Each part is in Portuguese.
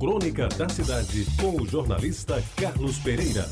Crônica da Cidade, com o jornalista Carlos Pereira.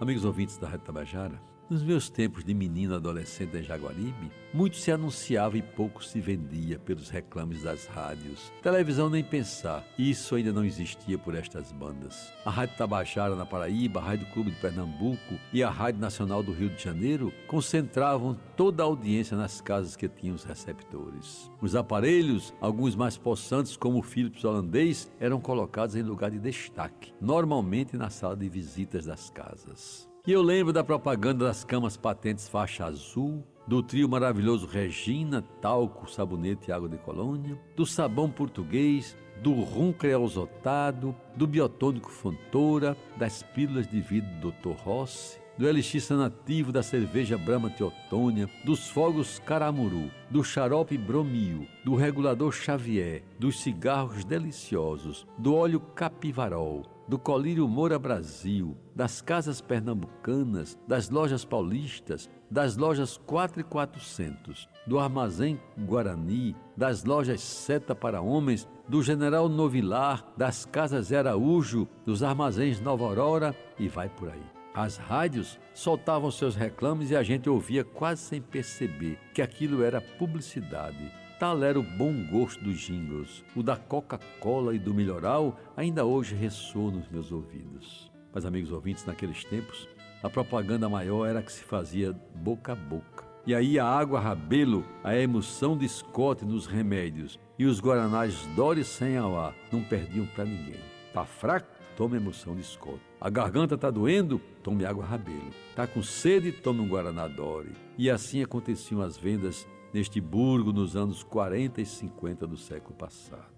Amigos ouvintes da Rádio Tabajara, nos meus tempos de menino adolescente em Jaguaribe, muito se anunciava e pouco se vendia pelos reclames das rádios. Televisão nem pensar, isso ainda não existia por estas bandas. A Rádio Tabajara na Paraíba, a Rádio Clube de Pernambuco e a Rádio Nacional do Rio de Janeiro concentravam toda a audiência nas casas que tinham os receptores. Os aparelhos, alguns mais possantes como o Philips holandês, eram colocados em lugar de destaque, normalmente na sala de visitas das casas. E eu lembro da propaganda das camas patentes faixa azul, do trio maravilhoso Regina, talco, sabonete e água de colônia, do sabão português, do rum creosotado, do biotônico Fontoura, das pílulas de vidro do Dr. Rossi, do elixir sanativo da cerveja Brahma Teotônia, dos fogos Caramuru, do xarope Bromio, do regulador Xavier, dos cigarros deliciosos, do óleo Capivarol, do Colírio Moura Brasil, das casas pernambucanas, das lojas paulistas, das lojas 4 e 400, do Armazém Guarani, das lojas Seta para Homens, do General Novilar, das casas Araújo, dos armazéns Nova Aurora e vai por aí. As rádios soltavam seus reclames e a gente ouvia quase sem perceber que aquilo era publicidade Tal era o bom gosto dos jingles. O da Coca-Cola e do Melhoral ainda hoje ressoa nos meus ouvidos. Mas, amigos ouvintes, naqueles tempos, a propaganda maior era que se fazia boca a boca. E aí a água rabelo, a emoção de Scott nos remédios e os guaranás Doris sem auá não perdiam para ninguém. Tá fraco? Tome emoção de Scott. A garganta tá doendo? Tome água rabelo. Tá com sede? Tome um guaraná Dori. E assim aconteciam as vendas neste burgo nos anos 40 e 50 do século passado.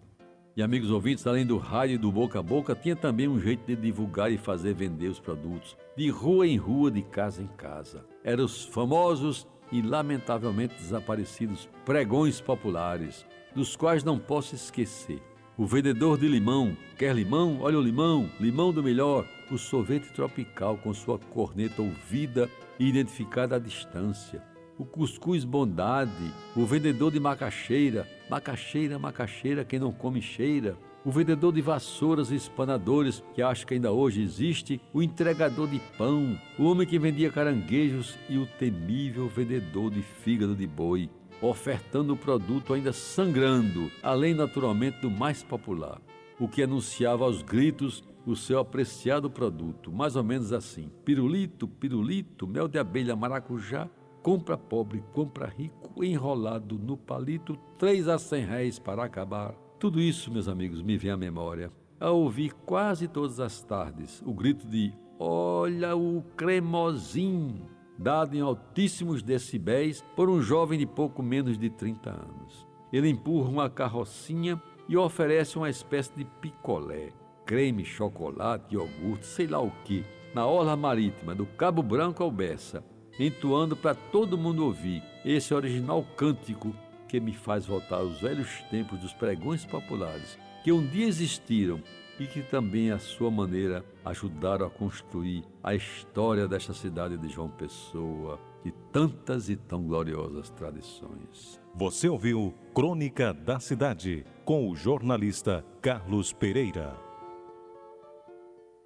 E amigos ouvintes, além do rádio e do boca a boca, tinha também um jeito de divulgar e fazer vender os produtos, de rua em rua, de casa em casa. Eram os famosos e lamentavelmente desaparecidos pregões populares, dos quais não posso esquecer. O vendedor de limão, quer limão? Olha o limão, limão do melhor. O sorvete tropical com sua corneta ouvida e identificada à distância. O cuscuz bondade, o vendedor de macaxeira, macaxeira, macaxeira, quem não come cheira, o vendedor de vassouras e espanadores, que acho que ainda hoje existe, o entregador de pão, o homem que vendia caranguejos e o temível vendedor de fígado de boi, ofertando o produto ainda sangrando, além naturalmente do mais popular, o que anunciava aos gritos o seu apreciado produto, mais ou menos assim: pirulito, pirulito, mel de abelha maracujá, compra pobre, compra rico, enrolado no palito, três a cem réis para acabar. Tudo isso, meus amigos, me vem à memória. A ouvir quase todas as tardes o grito de Olha o cremosinho! Dado em altíssimos decibéis por um jovem de pouco menos de 30 anos. Ele empurra uma carrocinha e oferece uma espécie de picolé, creme, chocolate, iogurte, sei lá o que, na orla marítima do Cabo Branco ao Bessa, entoando para todo mundo ouvir esse original cântico que me faz voltar aos velhos tempos dos pregões populares, que um dia existiram e que também, à sua maneira, ajudaram a construir a história desta cidade de João Pessoa e tantas e tão gloriosas tradições. Você ouviu Crônica da Cidade com o jornalista Carlos Pereira.